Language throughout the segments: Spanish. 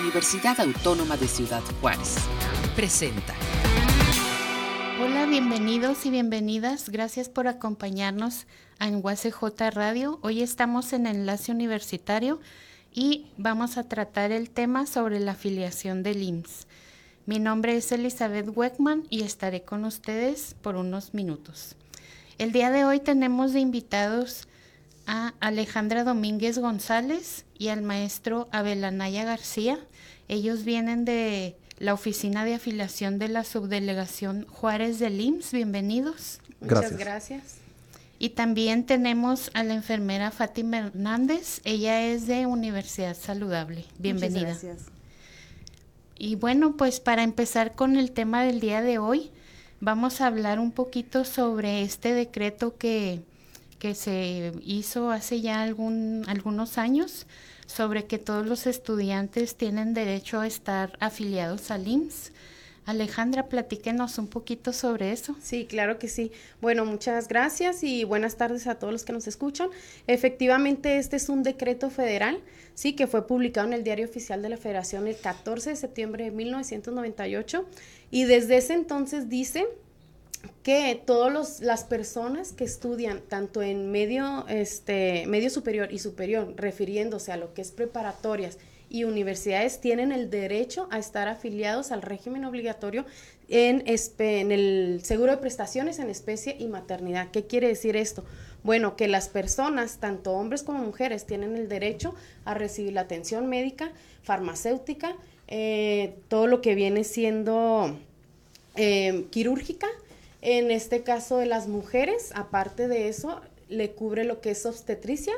Universidad Autónoma de Ciudad Juárez. Presenta. Hola, bienvenidos y bienvenidas. Gracias por acompañarnos en UACJ Radio. Hoy estamos en Enlace Universitario y vamos a tratar el tema sobre la afiliación del IMSS. Mi nombre es Elizabeth Weckman y estaré con ustedes por unos minutos. El día de hoy tenemos de invitados a Alejandra Domínguez González y al maestro Abelanaya García. Ellos vienen de la oficina de afiliación de la subdelegación Juárez del IMSS. Bienvenidos. Muchas gracias. Y también tenemos a la enfermera Fátima Hernández. Ella es de Universidad Saludable. Bienvenida. Muchas gracias. Y bueno, pues para empezar con el tema del día de hoy, vamos a hablar un poquito sobre este decreto que, que se hizo hace ya algún, algunos años sobre que todos los estudiantes tienen derecho a estar afiliados al IMSS. Alejandra, platíquenos un poquito sobre eso. Sí, claro que sí. Bueno, muchas gracias y buenas tardes a todos los que nos escuchan. Efectivamente, este es un decreto federal, sí, que fue publicado en el Diario Oficial de la Federación el 14 de septiembre de 1998 y desde ese entonces dice que todas las personas que estudian tanto en medio, este, medio superior y superior, refiriéndose a lo que es preparatorias y universidades, tienen el derecho a estar afiliados al régimen obligatorio en, en el seguro de prestaciones en especie y maternidad. ¿Qué quiere decir esto? Bueno, que las personas, tanto hombres como mujeres, tienen el derecho a recibir la atención médica, farmacéutica, eh, todo lo que viene siendo eh, quirúrgica, en este caso de las mujeres, aparte de eso, le cubre lo que es obstetricia,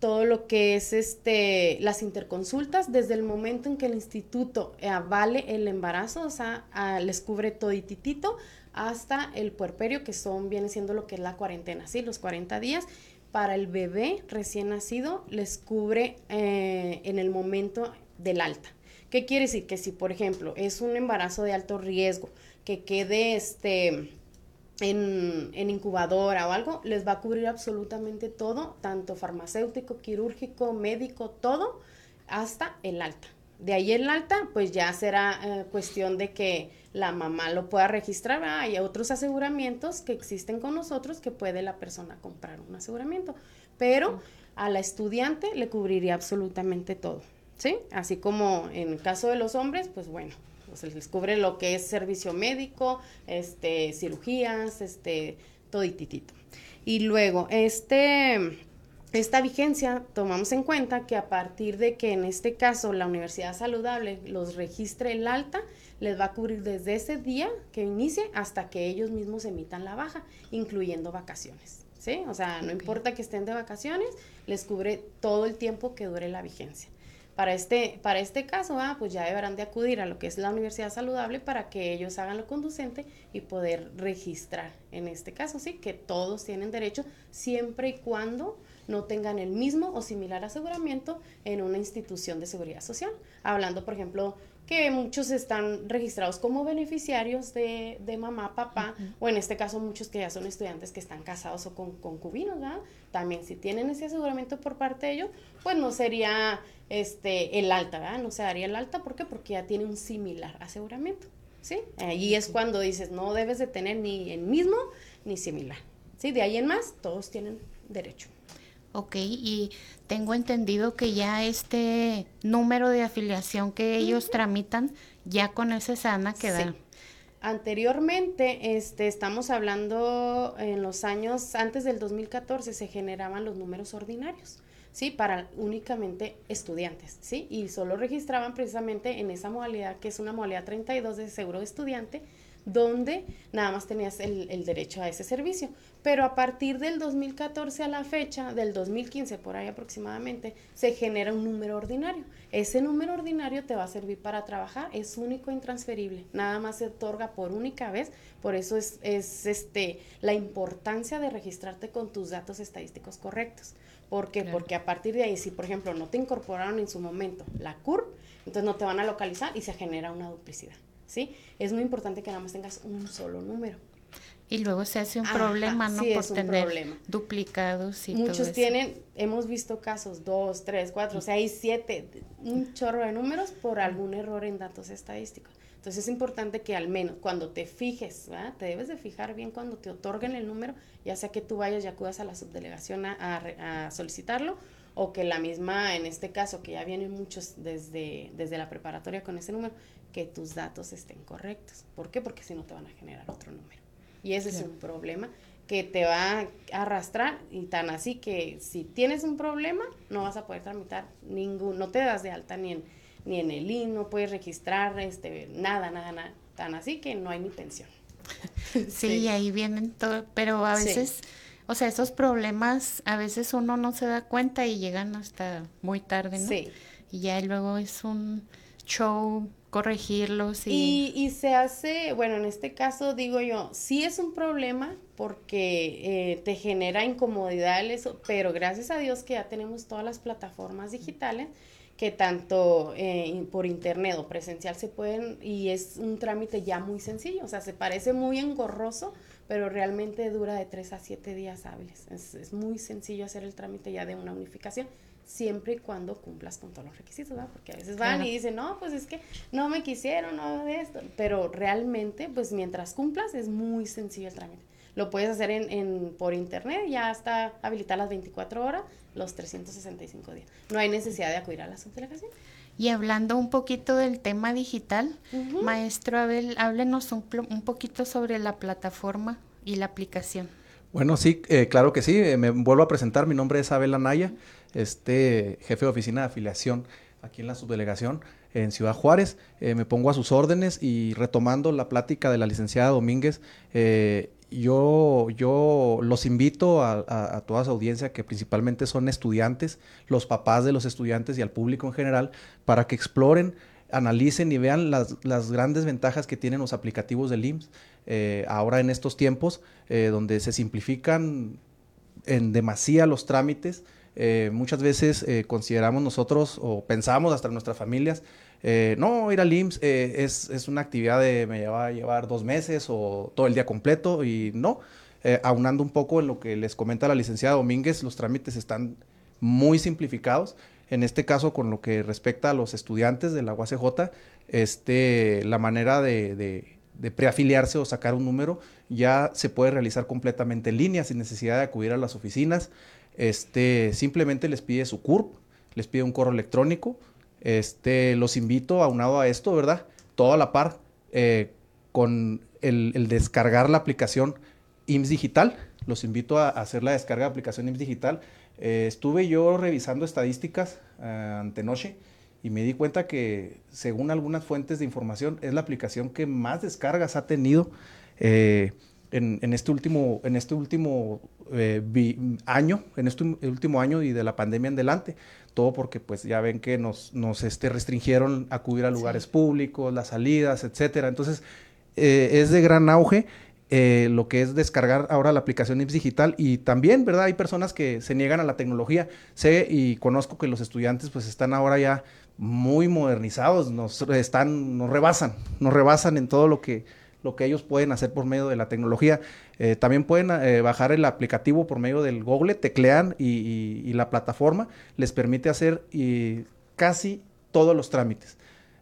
todo lo que es este las interconsultas desde el momento en que el instituto avale el embarazo, o sea, les cubre todititito hasta el puerperio, que son viene siendo lo que es la cuarentena, sí, los 40 días. Para el bebé recién nacido les cubre eh, en el momento del alta. ¿Qué quiere decir? Que si, por ejemplo, es un embarazo de alto riesgo, que quede este en, en, incubadora o algo, les va a cubrir absolutamente todo, tanto farmacéutico, quirúrgico, médico, todo, hasta el alta. De ahí el alta, pues ya será eh, cuestión de que la mamá lo pueda registrar. Hay otros aseguramientos que existen con nosotros que puede la persona comprar un aseguramiento, pero a la estudiante le cubriría absolutamente todo, ¿sí? Así como en el caso de los hombres, pues bueno, se les cubre lo que es servicio médico, este, cirugías, este, todititito. Y luego, este, esta vigencia tomamos en cuenta que a partir de que en este caso la Universidad Saludable los registre el alta, les va a cubrir desde ese día que inicie hasta que ellos mismos emitan la baja, incluyendo vacaciones. ¿Sí? O sea, no importa que estén de vacaciones, les cubre todo el tiempo que dure la vigencia. Para este, para este caso, ah, pues ya deberán de acudir a lo que es la Universidad Saludable para que ellos hagan lo conducente y poder registrar. En este caso, sí, que todos tienen derecho siempre y cuando no tengan el mismo o similar aseguramiento en una institución de seguridad social. Hablando, por ejemplo, que muchos están registrados como beneficiarios de, de mamá, papá, o en este caso muchos que ya son estudiantes que están casados o con concubinos, ¿verdad? También si tienen ese aseguramiento por parte de ellos, pues no sería este el alta, ¿verdad? No se daría el alta, ¿por qué? Porque ya tiene un similar aseguramiento, ¿sí? Ahí es cuando dices, no debes de tener ni el mismo ni similar, ¿sí? De ahí en más, todos tienen derecho. Ok, y tengo entendido que ya este número de afiliación que ellos tramitan, ya con ese se van a quedar. Anteriormente, este, estamos hablando en los años antes del 2014, se generaban los números ordinarios, ¿sí? Para únicamente estudiantes, ¿sí? Y solo registraban precisamente en esa modalidad, que es una modalidad 32 de seguro de estudiante, donde nada más tenías el, derecho a ese servicio. Pero a partir del 2014 a la fecha, del 2015 por ahí aproximadamente, se genera un número ordinario. Ese número ordinario te va a servir para trabajar, es único e intransferible, nada más se otorga por única vez, por eso es, es este, la importancia de registrarte con tus datos estadísticos correctos. ¿Por qué? Porque a partir de ahí, si por ejemplo no te incorporaron en su momento la CURP, entonces no te van a localizar y se genera una duplicidad. ¿Sí? Es muy importante que nada más tengas un solo número. Y luego se hace un problema, ¿no? Por tener duplicados y Muchos tienen, hemos visto casos, dos, tres, cuatro, seis, siete, un chorro de números por algún error en datos estadísticos. Entonces es importante que al menos cuando te fijes, te debes de fijar bien cuando te otorguen el número, ya sea que tú vayas y acudas a la subdelegación a, solicitarlo o que la misma, en este caso, que ya vienen muchos desde, desde la preparatoria con ese número, que tus datos estén correctos. ¿Por qué? Porque si no te van a generar otro número. Y ese es un problema que te va a arrastrar y tan así que si tienes un problema no vas a poder tramitar ningún, no te das de alta ni en ni en el IN, no puedes registrar este, nada, nada, nada. Tan así que no hay ni pensión. sí, ahí vienen todo, pero a veces, o sea, esos problemas, a veces uno no se da cuenta y llegan hasta muy tarde, ¿no? Sí. Y ya luego es un show corregirlos y... y... se hace, bueno, en este caso digo yo, sí es un problema porque eh, te genera incomodidad eso, pero gracias a Dios que ya tenemos todas las plataformas digitales que tanto eh, por internet o presencial se pueden y es un trámite ya muy sencillo, o sea, se parece muy engorroso, pero realmente dura de 3 a 7 días hábiles. Es, muy sencillo hacer el trámite ya de una unificación, siempre y cuando cumplas con todos los requisitos, ¿verdad? Porque a veces van y dicen, no, pues es que no me quisieron, no de esto, pero realmente, pues mientras cumplas es muy sencillo el trámite. Lo puedes hacer en, en, por internet, ya está habilitada las 24 horas, los 365 días. No hay necesidad de acudir a la subdelegación. Y hablando un poquito del tema digital, maestro Abel, háblenos un, un, poquito sobre la plataforma y la aplicación. Bueno, sí, eh, claro que sí. Eh, me vuelvo a presentar. Mi nombre es Abel Anaya, este jefe de oficina de afiliación aquí en la subdelegación en Ciudad Juárez. Eh, me pongo a sus órdenes y retomando la plática de la licenciada Domínguez, yo, yo los invito a, toda su audiencia, que principalmente son estudiantes, los papás de los estudiantes y al público en general, para que exploren, analicen y vean las, grandes ventajas que tienen los aplicativos del IMSS eh, ahora en estos tiempos, eh, donde se simplifican en demasía los trámites. Eh, muchas veces consideramos nosotros o pensamos hasta nuestras familias no, ir al IMSS eh, es, una actividad de me va a llevar dos meses o todo el día completo y no. Aunando un poco en lo que les comenta la licenciada Domínguez, los trámites están muy simplificados. En este caso, con lo que respecta a los estudiantes de la UACJ, este, la manera de, preafiliarse o sacar un número ya se puede realizar completamente en línea sin necesidad de acudir a las oficinas. Este, simplemente les pide su CURP, les pide un correo electrónico, este, los invito, aunado a esto, ¿verdad? Todo a la par, eh, con el, descargar la aplicación IMSS Digital. Los invito a, hacer la descarga de aplicación IMSS Digital. Eh, estuve yo revisando estadísticas eh, ante noche y me di cuenta que, según algunas fuentes de información, es la aplicación que más descargas ha tenido en, este último, en este último año, en este último año y de la pandemia en adelante todo porque pues ya ven que nos, nos este, restringieron acudir a lugares públicos, las salidas, etcétera. Entonces, eh, es de gran auge eh, lo que es descargar ahora la aplicación IPS Digital y también, ¿verdad? Hay personas que se niegan a la tecnología. Sé y conozco que los estudiantes pues están ahora ya muy modernizados, nos están, nos rebasan, nos rebasan en todo lo que lo que ellos pueden hacer por medio de la tecnología. Eh, también pueden eh, bajar el aplicativo por medio del Google, teclean y, la plataforma les permite hacer casi todos los trámites.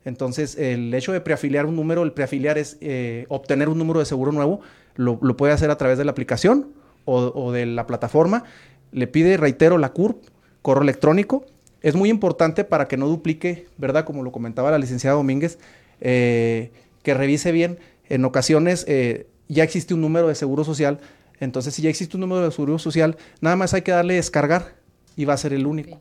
Entonces, el hecho de preafiliar un número, el preafiliar es eh, obtener un número de seguro nuevo, lo, puede hacer a través de la aplicación o, de la plataforma. Le pide, reitero, la CURP, correo electrónico. Es muy importante para que no duplique, ¿verdad? Como lo comentaba la licenciada Domínguez, que revise bien en ocasiones eh, ya existe un número de seguro social, entonces si ya existe un número de seguro social, nada más hay que darle descargar y va a ser el único.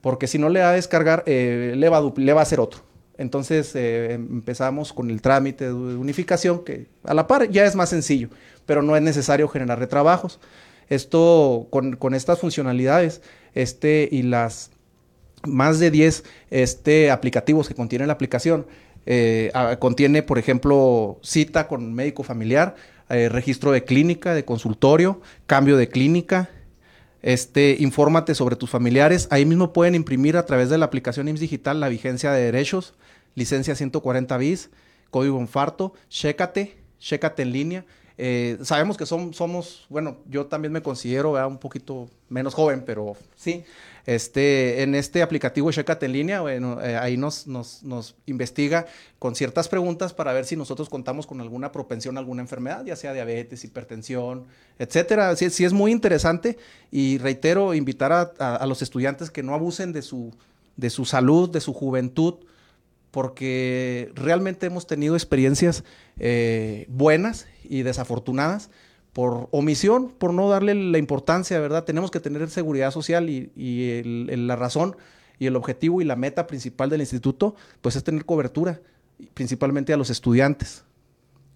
Porque si no le da a descargar, eh, le, va a le va a hacer otro. Entonces eh, empezamos con el trámite de unificación, que a la par ya es más sencillo, pero no es necesario generar retrabajos. Esto, con, estas funcionalidades este, y las más de 10 este, aplicativos que contiene la aplicación, eh, contiene, por ejemplo, cita con médico familiar, eh, registro de clínica, de consultorio, cambio de clínica. Este, infórmate sobre tus familiares. Ahí mismo pueden imprimir a través de la aplicación IMSS Digital la vigencia de derechos, licencia 140 bis, código infarto, chécate, chécate en línea. Eh, sabemos que somos, bueno, yo también me considero un poquito menos joven, pero sí. Este, en este aplicativo Checate en línea, bueno, eh, ahí nos, investiga con ciertas preguntas para ver si nosotros contamos con alguna propensión a alguna enfermedad, ya sea diabetes, hipertensión, etcétera. Sí, sí es muy interesante y reitero, invitar a, a, los estudiantes que no abusen de su, de su salud, de su juventud, porque realmente hemos tenido experiencias eh, buenas y desafortunadas por omisión, por no darle la importancia, ¿verdad? Tenemos que tener seguridad social y, la razón y el objetivo y la meta principal del instituto, pues es tener cobertura, principalmente a los estudiantes.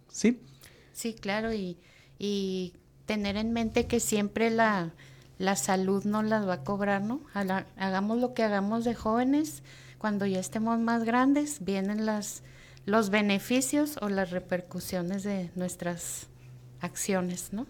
¿Sí? Sí, claro, y, y tener en mente que siempre la, la salud nos las va a cobrar, ¿no? hagamos lo que hagamos de jóvenes, cuando ya estemos más grandes, vienen las, los beneficios o las repercusiones de nuestras acciones, ¿no?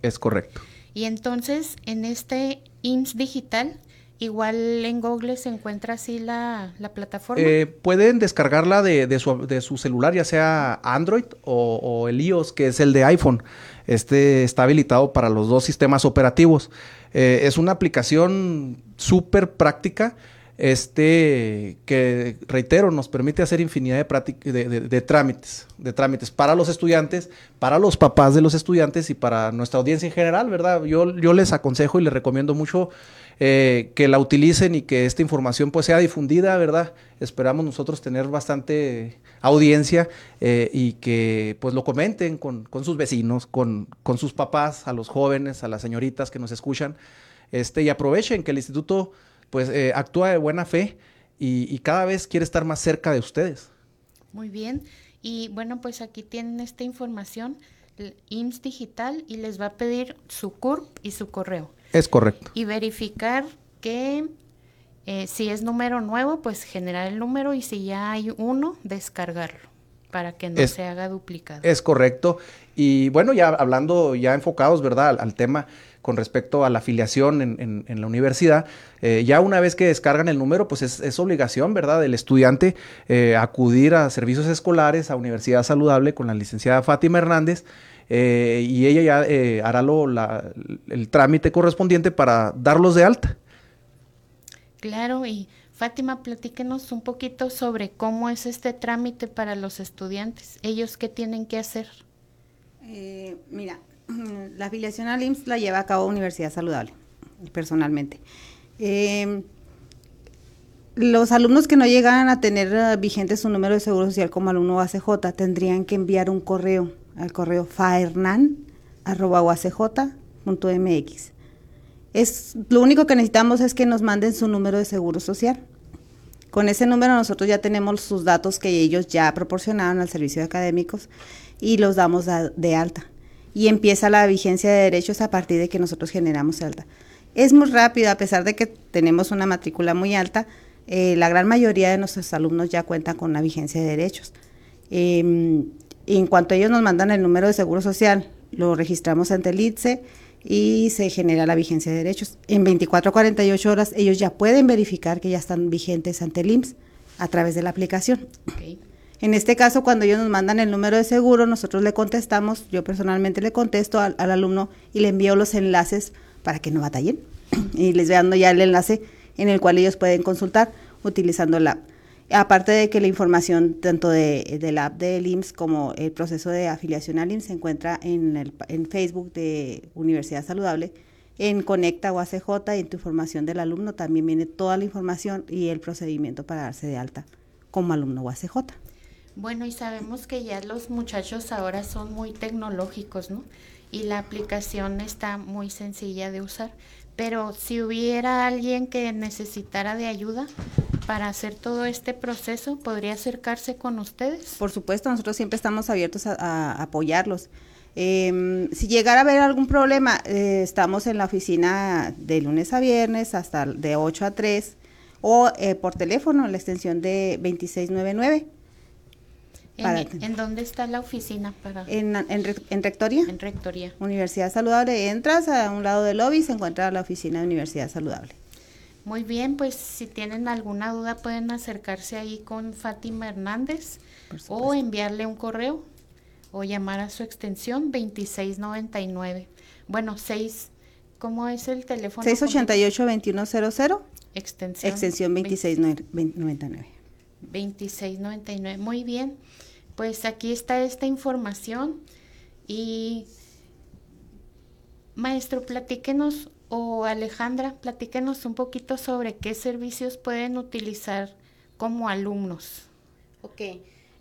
Es correcto. Y entonces, en este IMSS digital, igual en Google se encuentra así la, plataforma. Eh, pueden descargarla de, de, su, de, su, celular, ya sea Android o, el iOS, que es el de iPhone. Este está habilitado para los dos sistemas operativos. Eh, es una aplicación súper práctica este, que reitero, nos permite hacer infinidad de, de, trámites, de trámites para los estudiantes, para los papás de los estudiantes y para nuestra audiencia en general, ¿verdad? Yo, yo les aconsejo y les recomiendo mucho eh, que la utilicen y que esta información pues sea difundida, ¿verdad? Esperamos nosotros tener bastante audiencia eh, y que pues lo comenten con, con sus vecinos, con, con sus papás, a los jóvenes, a las señoritas que nos escuchan, este, y aprovechen que el instituto pues eh, actúa de buena fe y, cada vez quiere estar más cerca de ustedes. Muy bien. Y bueno, pues aquí tienen esta información, IMSS Digital, y les va a pedir su CURP y su correo. Es correcto. Y verificar que eh, si es número nuevo, pues generar el número y si ya hay uno, descargarlo para que no se haga duplicado. Es correcto. Y bueno, ya hablando, ya enfocados, ¿verdad? al tema con respecto a la afiliación en, la universidad, eh, ya una vez que descargan el número, pues es, obligación, ¿verdad?, del estudiante eh, acudir a servicios escolares, a Universidad Saludable con la licenciada Fátima Hernández. Eh, y ella ya hará lo, el trámite correspondiente para darlos de alta. Claro, y Fátima, platíquenos un poquito sobre cómo es este trámite para los estudiantes. ¿Ellos qué tienen que hacer? mira, la afiliación al IMSS la lleva a cabo Universidad Saludable, personalmente. Em, los alumnos que no llegan a tener uh, vigente su número de seguro social como alumno ACJ tendrían que enviar un correo al correo faernan.acj.mx. Es, lo único que necesitamos es que nos manden su número de seguro social. Con ese número nosotros ya tenemos sus datos que ellos ya proporcionaron al servicio de académicos y los damos de alta y empieza la vigencia de derechos a partir de que nosotros generamos alta. Es muy rápido, a pesar de que tenemos una matrícula muy alta, eh, la gran mayoría de nuestros alumnos ya cuentan con la vigencia de derechos. Em, en cuanto ellos nos mandan el número de seguro social, lo registramos ante el ITSE y se genera la vigencia de derechos. En 24 a 48 horas ellos ya pueden verificar que ya están vigentes ante el IMSS a través de la aplicación. En este caso, cuando ellos nos mandan el número de seguro, nosotros le contestamos, yo personalmente le contesto al, alumno y le envío los enlaces para que no batallen. y les dando ya el enlace en el cual ellos pueden consultar utilizando la app. Aparte de que la información tanto de, la app del IMSS como el proceso de afiliación al IMSS se encuentra en, el, Facebook de Universidad Saludable, en Conecta o ACJ y en tu información del alumno también viene toda la información y el procedimiento para darse de alta como alumno o ACJ. Bueno, y sabemos que ya los muchachos ahora son muy tecnológicos, ¿no? Y la aplicación está muy sencilla de usar. Pero si hubiera alguien que necesitara de ayuda para hacer todo este proceso, ¿podría acercarse con ustedes? Por supuesto, nosotros siempre estamos abiertos a, apoyarlos. Em, si llegara a haber algún problema, eh, estamos en la oficina de lunes a viernes hasta de 8 a 3 o eh, por teléfono la extensión de 2699. ¿En, dónde está la oficina? para en, en, Rectoría. En Rectoría. Universidad Saludable. Entras a un lado del lobby y se encuentra la oficina de Universidad Saludable. Muy bien, pues si tienen alguna duda pueden acercarse ahí con Fátima Hernández o enviarle un correo o llamar a su extensión 2699. Bueno, 6, ¿cómo es el teléfono? 688-2100. Extensión. Extensión 2699. 2699. Muy bien. Pues aquí está esta información y maestro, platíquenos o Alejandra, platíquenos un poquito sobre qué servicios pueden utilizar como alumnos. Ok,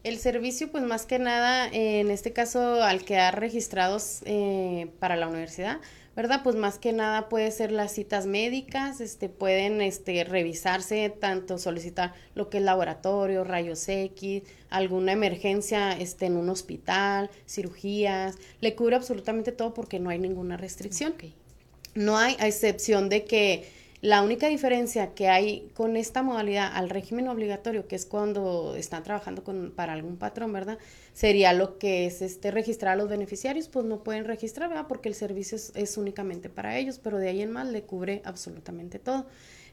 el servicio pues más que nada, en este caso al quedar registrados eh, para la universidad, ¿verdad? Pues más que nada puede ser las citas médicas, este, pueden este, revisarse, tanto solicitar lo que es laboratorio, rayos X, alguna emergencia este, en un hospital, cirugías, le cubre absolutamente todo porque no hay ninguna restricción. No hay, a excepción de que la única diferencia que hay con esta modalidad al régimen obligatorio, que es cuando están trabajando con, para algún patrón, ¿verdad? Sería lo que es este registrar a los beneficiarios, pues no pueden registrar, ¿verdad? Porque el servicio es, únicamente para ellos, pero de ahí en más le cubre absolutamente todo.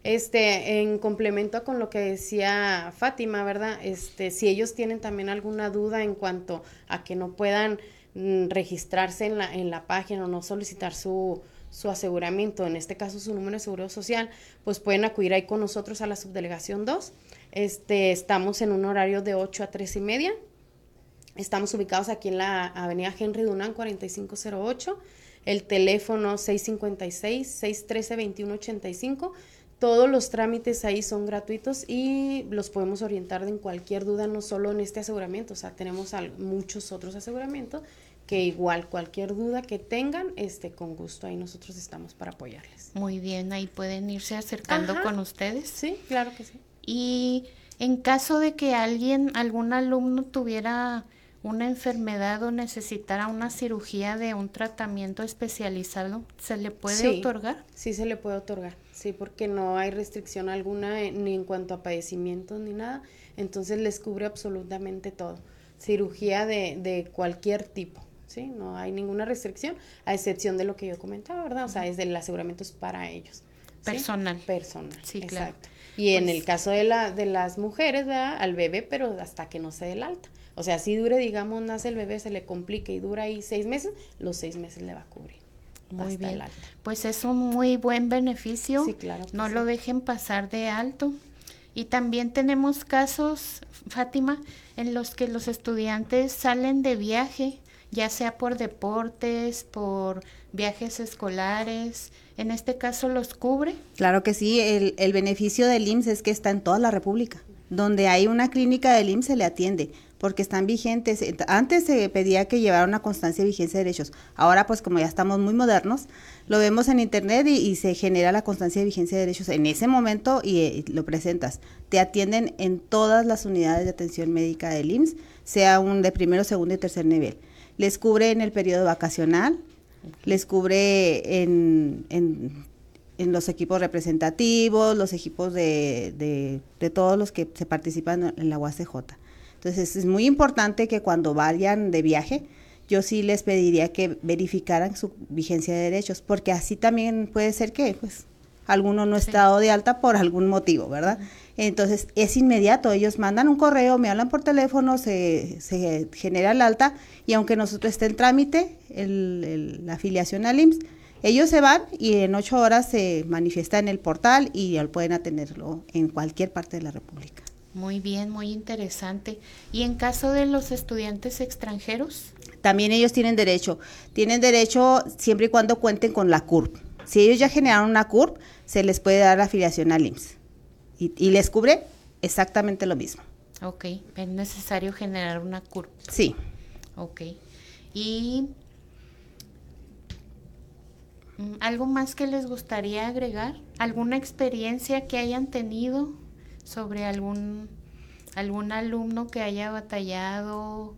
Este, en complemento con lo que decía Fátima, ¿verdad? Este, si ellos tienen también alguna duda en cuanto a que no puedan mm, registrarse en la, en la página o no solicitar su, su aseguramiento, en este caso su número de seguro social, pues pueden acudir ahí con nosotros a la subdelegación 2. Este, estamos en un horario de 8 a 3 y media. Estamos ubicados aquí en la avenida Henry Dunant 4508, el teléfono 656-613-2185. Todos los trámites ahí son gratuitos y los podemos orientar en cualquier duda, no solo en este aseguramiento, o sea, tenemos muchos otros aseguramientos que igual cualquier duda que tengan, este, con gusto ahí nosotros estamos para apoyarles. Muy bien, ahí pueden irse acercando con ustedes. Sí, claro que sí. Y en caso de que alguien, algún alumno tuviera una enfermedad o necesitara una cirugía de un tratamiento especializado, ¿se le puede otorgar? Sí, se le puede otorgar, sí, porque no hay restricción alguna ni en cuanto a padecimientos ni nada, entonces les cubre absolutamente todo, cirugía de, de cualquier tipo. ¿Sí? No hay ninguna restricción, a excepción de lo que yo comentaba, ¿verdad? O sea, es del aseguramiento es para ellos. Personal. Personal. Sí, exacto. Y en pues el caso de, la, de las mujeres, ¿verdad? Al bebé, pero hasta que no se dé el alta. O sea, si dure, digamos, nace el bebé, se le complique y dura ahí seis meses, los seis meses le va a cubrir. Muy bien. Pues es un muy buen beneficio. Sí, claro. No lo dejen pasar de alto. Y también tenemos casos, Fátima, en los que los estudiantes salen de viaje ya sea por deportes, por viajes escolares. En este caso, ¿los cubre? Claro que sí. El, el beneficio del IMSS es que está en toda la República. Donde hay una clínica del IMSS se le atiende porque están vigentes. Antes se pedía que llevara una constancia de vigencia de derechos. Ahora, pues como ya estamos muy modernos, lo vemos en internet y, se genera la constancia de vigencia de derechos en ese momento y, y, lo presentas. Te atienden en todas las unidades de atención médica del IMSS, sea un de primero, segundo y tercer nivel les cubre en el periodo vacacional, les cubre en, en, los equipos representativos, los equipos de, de, todos los que se participan en la UACJ. Entonces es muy importante que cuando vayan de viaje, yo sí les pediría que verificaran su vigencia de derechos, porque así también puede ser que pues alguno no ha estado de alta por algún motivo, ¿verdad? Entonces es inmediato, ellos mandan un correo, me hablan por teléfono, se, se genera el alta y aunque nosotros esté en trámite, el, la afiliación al IMSS, ellos se van y en ocho horas se manifiesta en el portal y pueden atenderlo en cualquier parte de la República. Muy bien, muy interesante. ¿Y en caso de los estudiantes extranjeros? También ellos tienen derecho. Tienen derecho siempre y cuando cuenten con la CURP. Si ellos ya generaron una CURP, se les puede dar afiliación al IMSS y, les cubre exactamente lo mismo. Ok, es necesario generar una curva. Sí. Ok. Y mm, algo más que les gustaría agregar, alguna experiencia que hayan tenido sobre algún algún alumno que haya batallado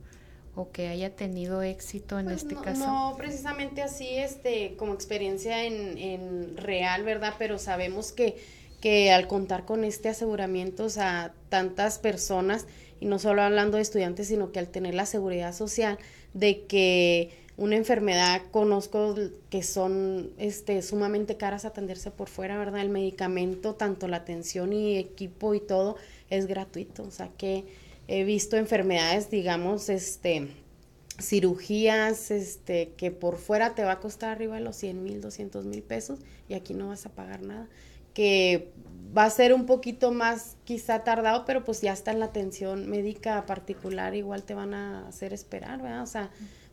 o que haya tenido éxito en pues este caso? No, precisamente así, este, como experiencia en, en real, ¿verdad? Pero sabemos que que al contar con este aseguramiento a tantas personas, y no solo hablando de estudiantes, sino que al tener la seguridad social de que una enfermedad conozco que son este sumamente caras atenderse por fuera, ¿verdad? El medicamento, tanto la atención y equipo y todo es gratuito, o sea que he visto enfermedades, digamos, este cirugías este, que por fuera te va a costar arriba de los 100 mil, 200 mil pesos y aquí no vas a pagar nada. Que va a ser un poquito más quizá tardado, pero pues ya está en la atención médica particular, igual te van a hacer esperar, ¿verdad? O sea,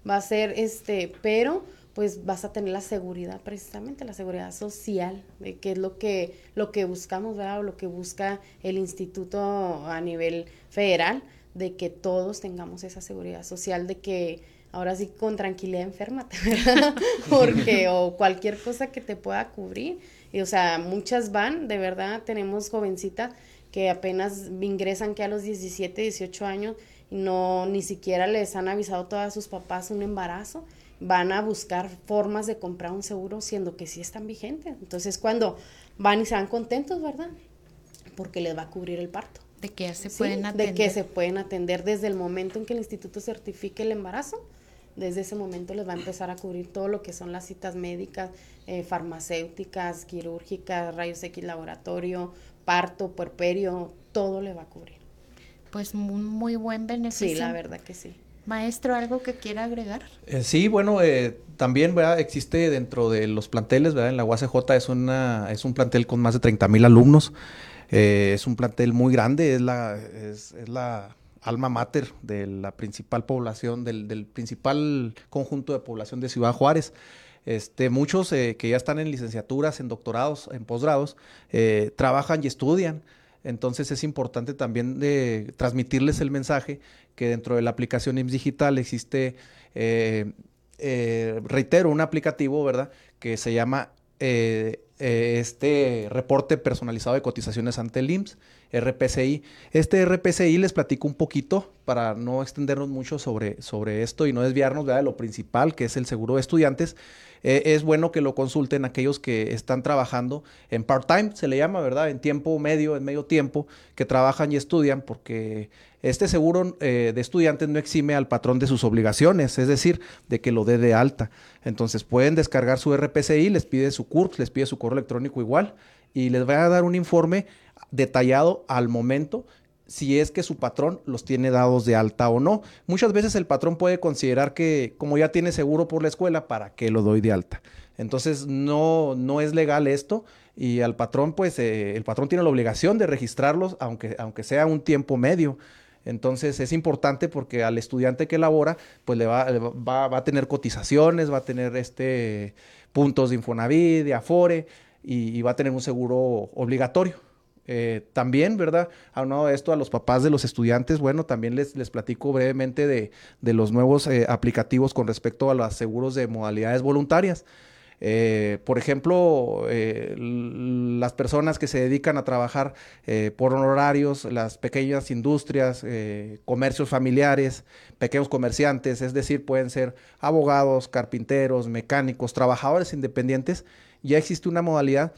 va a ser este, pero pues vas a tener la seguridad precisamente, la seguridad social, que es lo que, lo que buscamos, ¿verdad? O lo que busca el instituto a nivel federal, de que todos tengamos esa seguridad social, de que ahora sí con tranquilidad enférmate, ¿verdad? Porque, o cualquier cosa que te pueda cubrir. Y, o sea, muchas van, de verdad, tenemos jovencitas que apenas ingresan que a los 17, 18 años no, ni siquiera les han avisado todas sus papás un embarazo van a buscar formas de comprar un seguro siendo que sí están vigentes. Entonces cuando van y se van contentos, ¿verdad? Porque les va a cubrir el parto. De que se pueden atender. De que se pueden atender desde el momento en que el instituto certifique el embarazo. Desde ese momento les va a empezar a cubrir todo lo que son las citas médicas, eh, farmacéuticas, quirúrgicas, rayos X laboratorio, parto, puerperio, todo le va a cubrir. Pues muy, muy buen beneficio. Sí, la verdad que sí. Maestro, ¿algo que quiera agregar? Eh, sí, bueno, eh, también ¿verdad? existe dentro de los planteles, ¿verdad? en la UACJ es, una, es un plantel con más de 30 mil alumnos, eh, es un plantel muy grande, es la, es, la alma mater de la principal población, del, del, principal conjunto de población de Ciudad Juárez. Este, muchos que ya están en licenciaturas, en doctorados, en posgrados, trabajan y estudian. Entonces es importante también de transmitirles el mensaje que dentro de la aplicación IMSS Digital existe, eh, eh, reitero, un aplicativo, ¿verdad? Que se llama eh, este reporte personalizado de cotizaciones ante el IMSS, RPCI. Este RPCI les platico un poquito para no extendernos mucho sobre, sobre esto y no desviarnos de lo principal, que es el seguro de estudiantes. es bueno que lo consulten aquellos que están trabajando en part-time, se le llama, ¿verdad? En tiempo medio, en medio tiempo, que trabajan y estudian, porque este seguro eh, de estudiantes no exime al patrón de sus obligaciones, es decir, de que lo dé de alta. Entonces pueden descargar su RPCI, les pide su CURP, les pide su correo electrónico igual y les va a dar un informe detallado al momento si es que su patrón los tiene dados de alta o no. Muchas veces el patrón puede considerar que como ya tiene seguro por la escuela, ¿para qué lo doy de alta? Entonces no, no es legal esto y al patrón pues eh, el patrón tiene la obligación de registrarlos aunque, aunque sea un tiempo medio. Entonces es importante porque al estudiante que labora, pues le va, va, a tener cotizaciones, va a tener este puntos de Infonavit, de Afore y, va a tener un seguro obligatorio. Eh, también, ¿verdad? Aunado de esto, a los papás de los estudiantes, bueno, también les, les platico brevemente de, los nuevos eh, aplicativos con respecto a los seguros de modalidades voluntarias. Eh, por ejemplo, eh, las personas que se dedican a trabajar eh, por honorarios, las pequeñas industrias, comercios familiares, pequeños comerciantes, es decir, pueden ser abogados, carpinteros, mecánicos, trabajadores independientes, ya existe una modalidad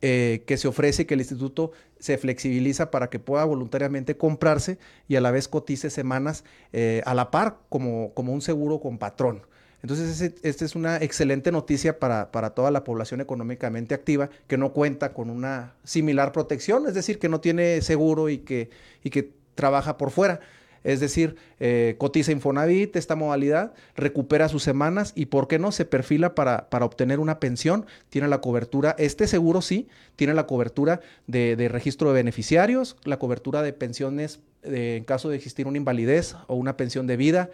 que se ofrece que el instituto se flexibiliza para que pueda voluntariamente comprarse y a la vez cotice semanas a la par como, como un seguro con patrón. Entonces, esta es una excelente noticia para, toda la población económicamente activa que no cuenta con una similar protección, es decir, que no tiene seguro y que, y que trabaja por fuera. Es decir, eh, cotiza Infonavit esta modalidad, recupera sus semanas y, ¿por qué no? Se perfila para, para obtener una pensión. Tiene la cobertura, este seguro sí, tiene la cobertura de, registro de beneficiarios, la cobertura de pensiones eh, en caso de existir una invalidez o una pensión de vida,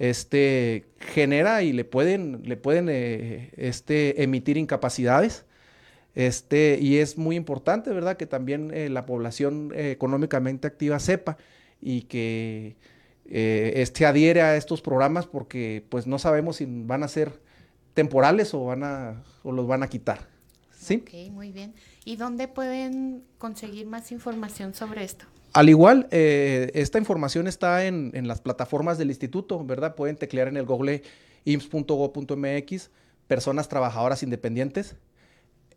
este, genera y le pueden, le pueden eh, este, emitir incapacidades. Este, y es muy importante, ¿verdad?, que también eh, la población eh, económicamente activa sepa y que este, adhiere a estos programas porque pues no sabemos si van a ser temporales o, van a, o los van a quitar. ¿Sí? Ok, muy bien. ¿Y dónde pueden conseguir más información sobre esto? Al igual, eh, esta información está en, las plataformas del instituto, ¿verdad? Pueden teclear en el google ims.go.mx, personas trabajadoras independientes.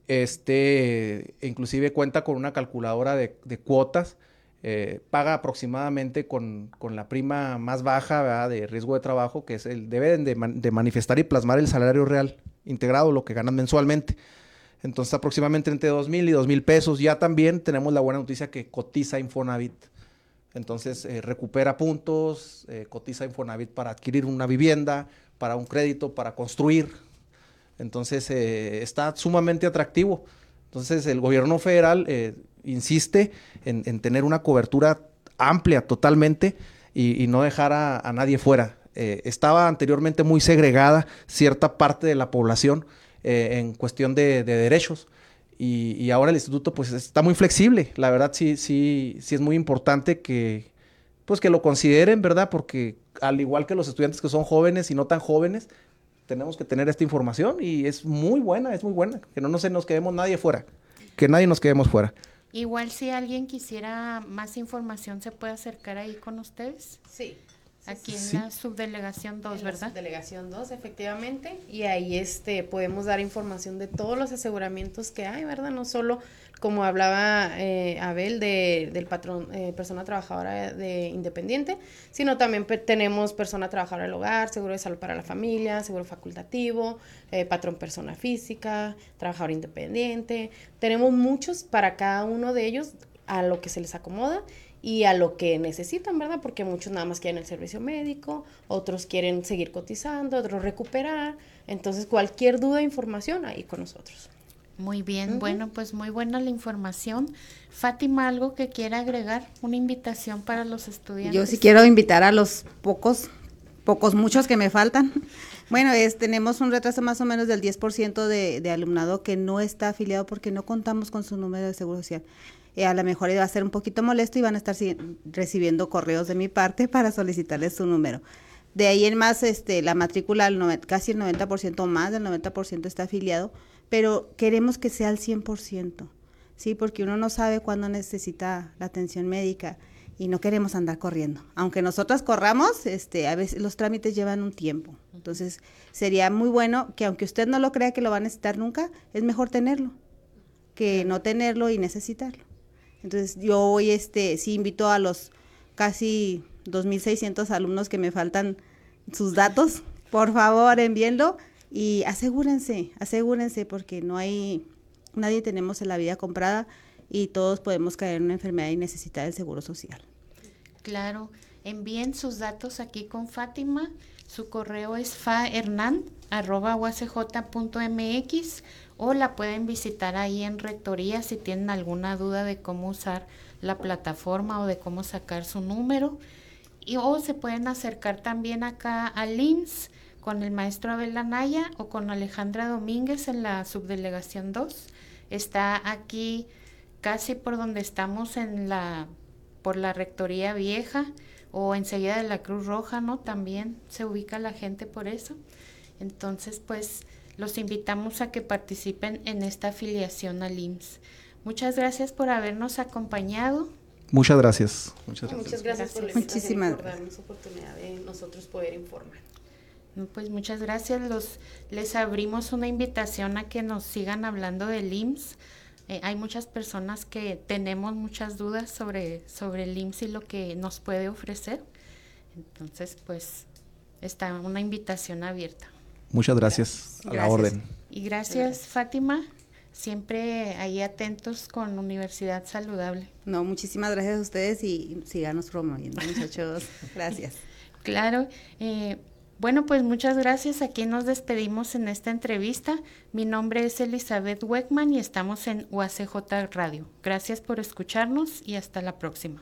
Este, inclusive cuenta con una calculadora de, cuotas, eh, paga aproximadamente con, la prima más baja de riesgo de trabajo, que es el, deben de, de manifestar y plasmar el salario real integrado, lo que ganan mensualmente. Entonces, aproximadamente entre dos mil y dos mil pesos. Ya también tenemos la buena noticia que cotiza Infonavit. Entonces eh, recupera puntos, eh, cotiza Infonavit para adquirir una vivienda, para un crédito, para construir. Entonces eh, está sumamente atractivo. Entonces el gobierno federal insiste en, tener una cobertura amplia totalmente y, no dejar a, nadie fuera. estaba anteriormente muy segregada cierta parte de la población en cuestión de derechos y, ahora el instituto pues está muy flexible. La verdad sí, sí, sí es muy importante que, pues que lo consideren, ¿verdad? Porque al igual que los estudiantes que son jóvenes y no tan jóvenes, tenemos que tener esta información y es muy buena, es muy buena. Que no, no se nos quedemos nadie fuera. Que nadie nos quedemos fuera. Igual si alguien quisiera más información, ¿se puede acercar ahí con ustedes? Sí. Aquí en la subdelegación 2, ¿verdad? La subdelegación 2, efectivamente. Y ahí este podemos dar información de todos los aseguramientos que hay, ¿verdad? No solo, como hablaba eh, Abel, de, del patrón, eh, persona trabajadora de independiente, sino también tenemos persona trabajadora del hogar, seguro de salud para la familia, seguro facultativo, eh, patrón persona física, trabajador independiente. Tenemos muchos para cada uno de ellos a lo que se les acomoda y a lo que necesitan, ¿verdad? Porque muchos nada más quieren el servicio médico, otros quieren seguir cotizando, otros recuperar. Entonces, cualquier duda e información ahí con nosotros. Muy bien, bueno, pues muy buena la información. Fátima, ¿algo que quiera agregar? ¿Una invitación para los estudiantes? Yo sí quiero invitar a los pocos, pocos, muchos que me faltan. Bueno, es, tenemos un retraso más o menos del 10% de, de alumnado que no está afiliado porque no contamos con su número de seguro social. Eh, a lo mejor iba a ser un poquito molesto y van a estar recibiendo correos de mi parte para solicitarles su número. De ahí en más, este, la matrícula, casi el 90% más del 90% está afiliado, pero queremos que sea al 100%, ¿sí? Porque uno no sabe cuándo necesita la atención médica y no queremos andar corriendo. Aunque nosotras corramos, este, a veces los trámites llevan un tiempo. Entonces, sería muy bueno que aunque usted no lo crea que lo va a necesitar nunca, es mejor tenerlo que no tenerlo y necesitarlo. Entonces yo hoy este, sí invito a los casi 2.600 alumnos que me faltan sus datos, por favor envíenlo y asegúrense, asegúrense porque no hay, nadie tenemos en la vida comprada y todos podemos caer en una enfermedad y necesitar el seguro social. Claro, envíen sus datos aquí con Fátima. Su correo es fahernan.uacj.mx o la pueden visitar ahí en Rectoría si tienen alguna duda de cómo usar la plataforma o de cómo sacar su número. Y, o se pueden acercar también acá al IMSS con el maestro Abel Anaya o con Alejandra Domínguez en la subdelegación 2. Está aquí casi por donde estamos en la por la Rectoría Vieja o enseguida de la Cruz Roja, ¿no? También se ubica la gente por eso. Entonces, pues los invitamos a que participen en esta afiliación al IMSS. Muchas gracias por habernos acompañado. Muchas gracias. Muchas gracias, Muchas gracias por la Muchísimas por darnos oportunidad de nosotros poder informar. Pues muchas gracias. Los, les abrimos una invitación a que nos sigan hablando del IMSS. Eh, hay muchas personas que tenemos muchas dudas sobre, sobre el IMSS y lo que nos puede ofrecer. Entonces, pues está una invitación abierta. Muchas gracias, a la orden. Y gracias, Fátima. Siempre ahí atentos con Universidad Saludable. No, muchísimas gracias a ustedes y síganos promoviendo, muchachos. gracias. Claro. Eh, bueno, pues muchas gracias. Aquí nos despedimos en esta entrevista. Mi nombre es Elizabeth Weckman y estamos en UACJ Radio. Gracias por escucharnos y hasta la próxima.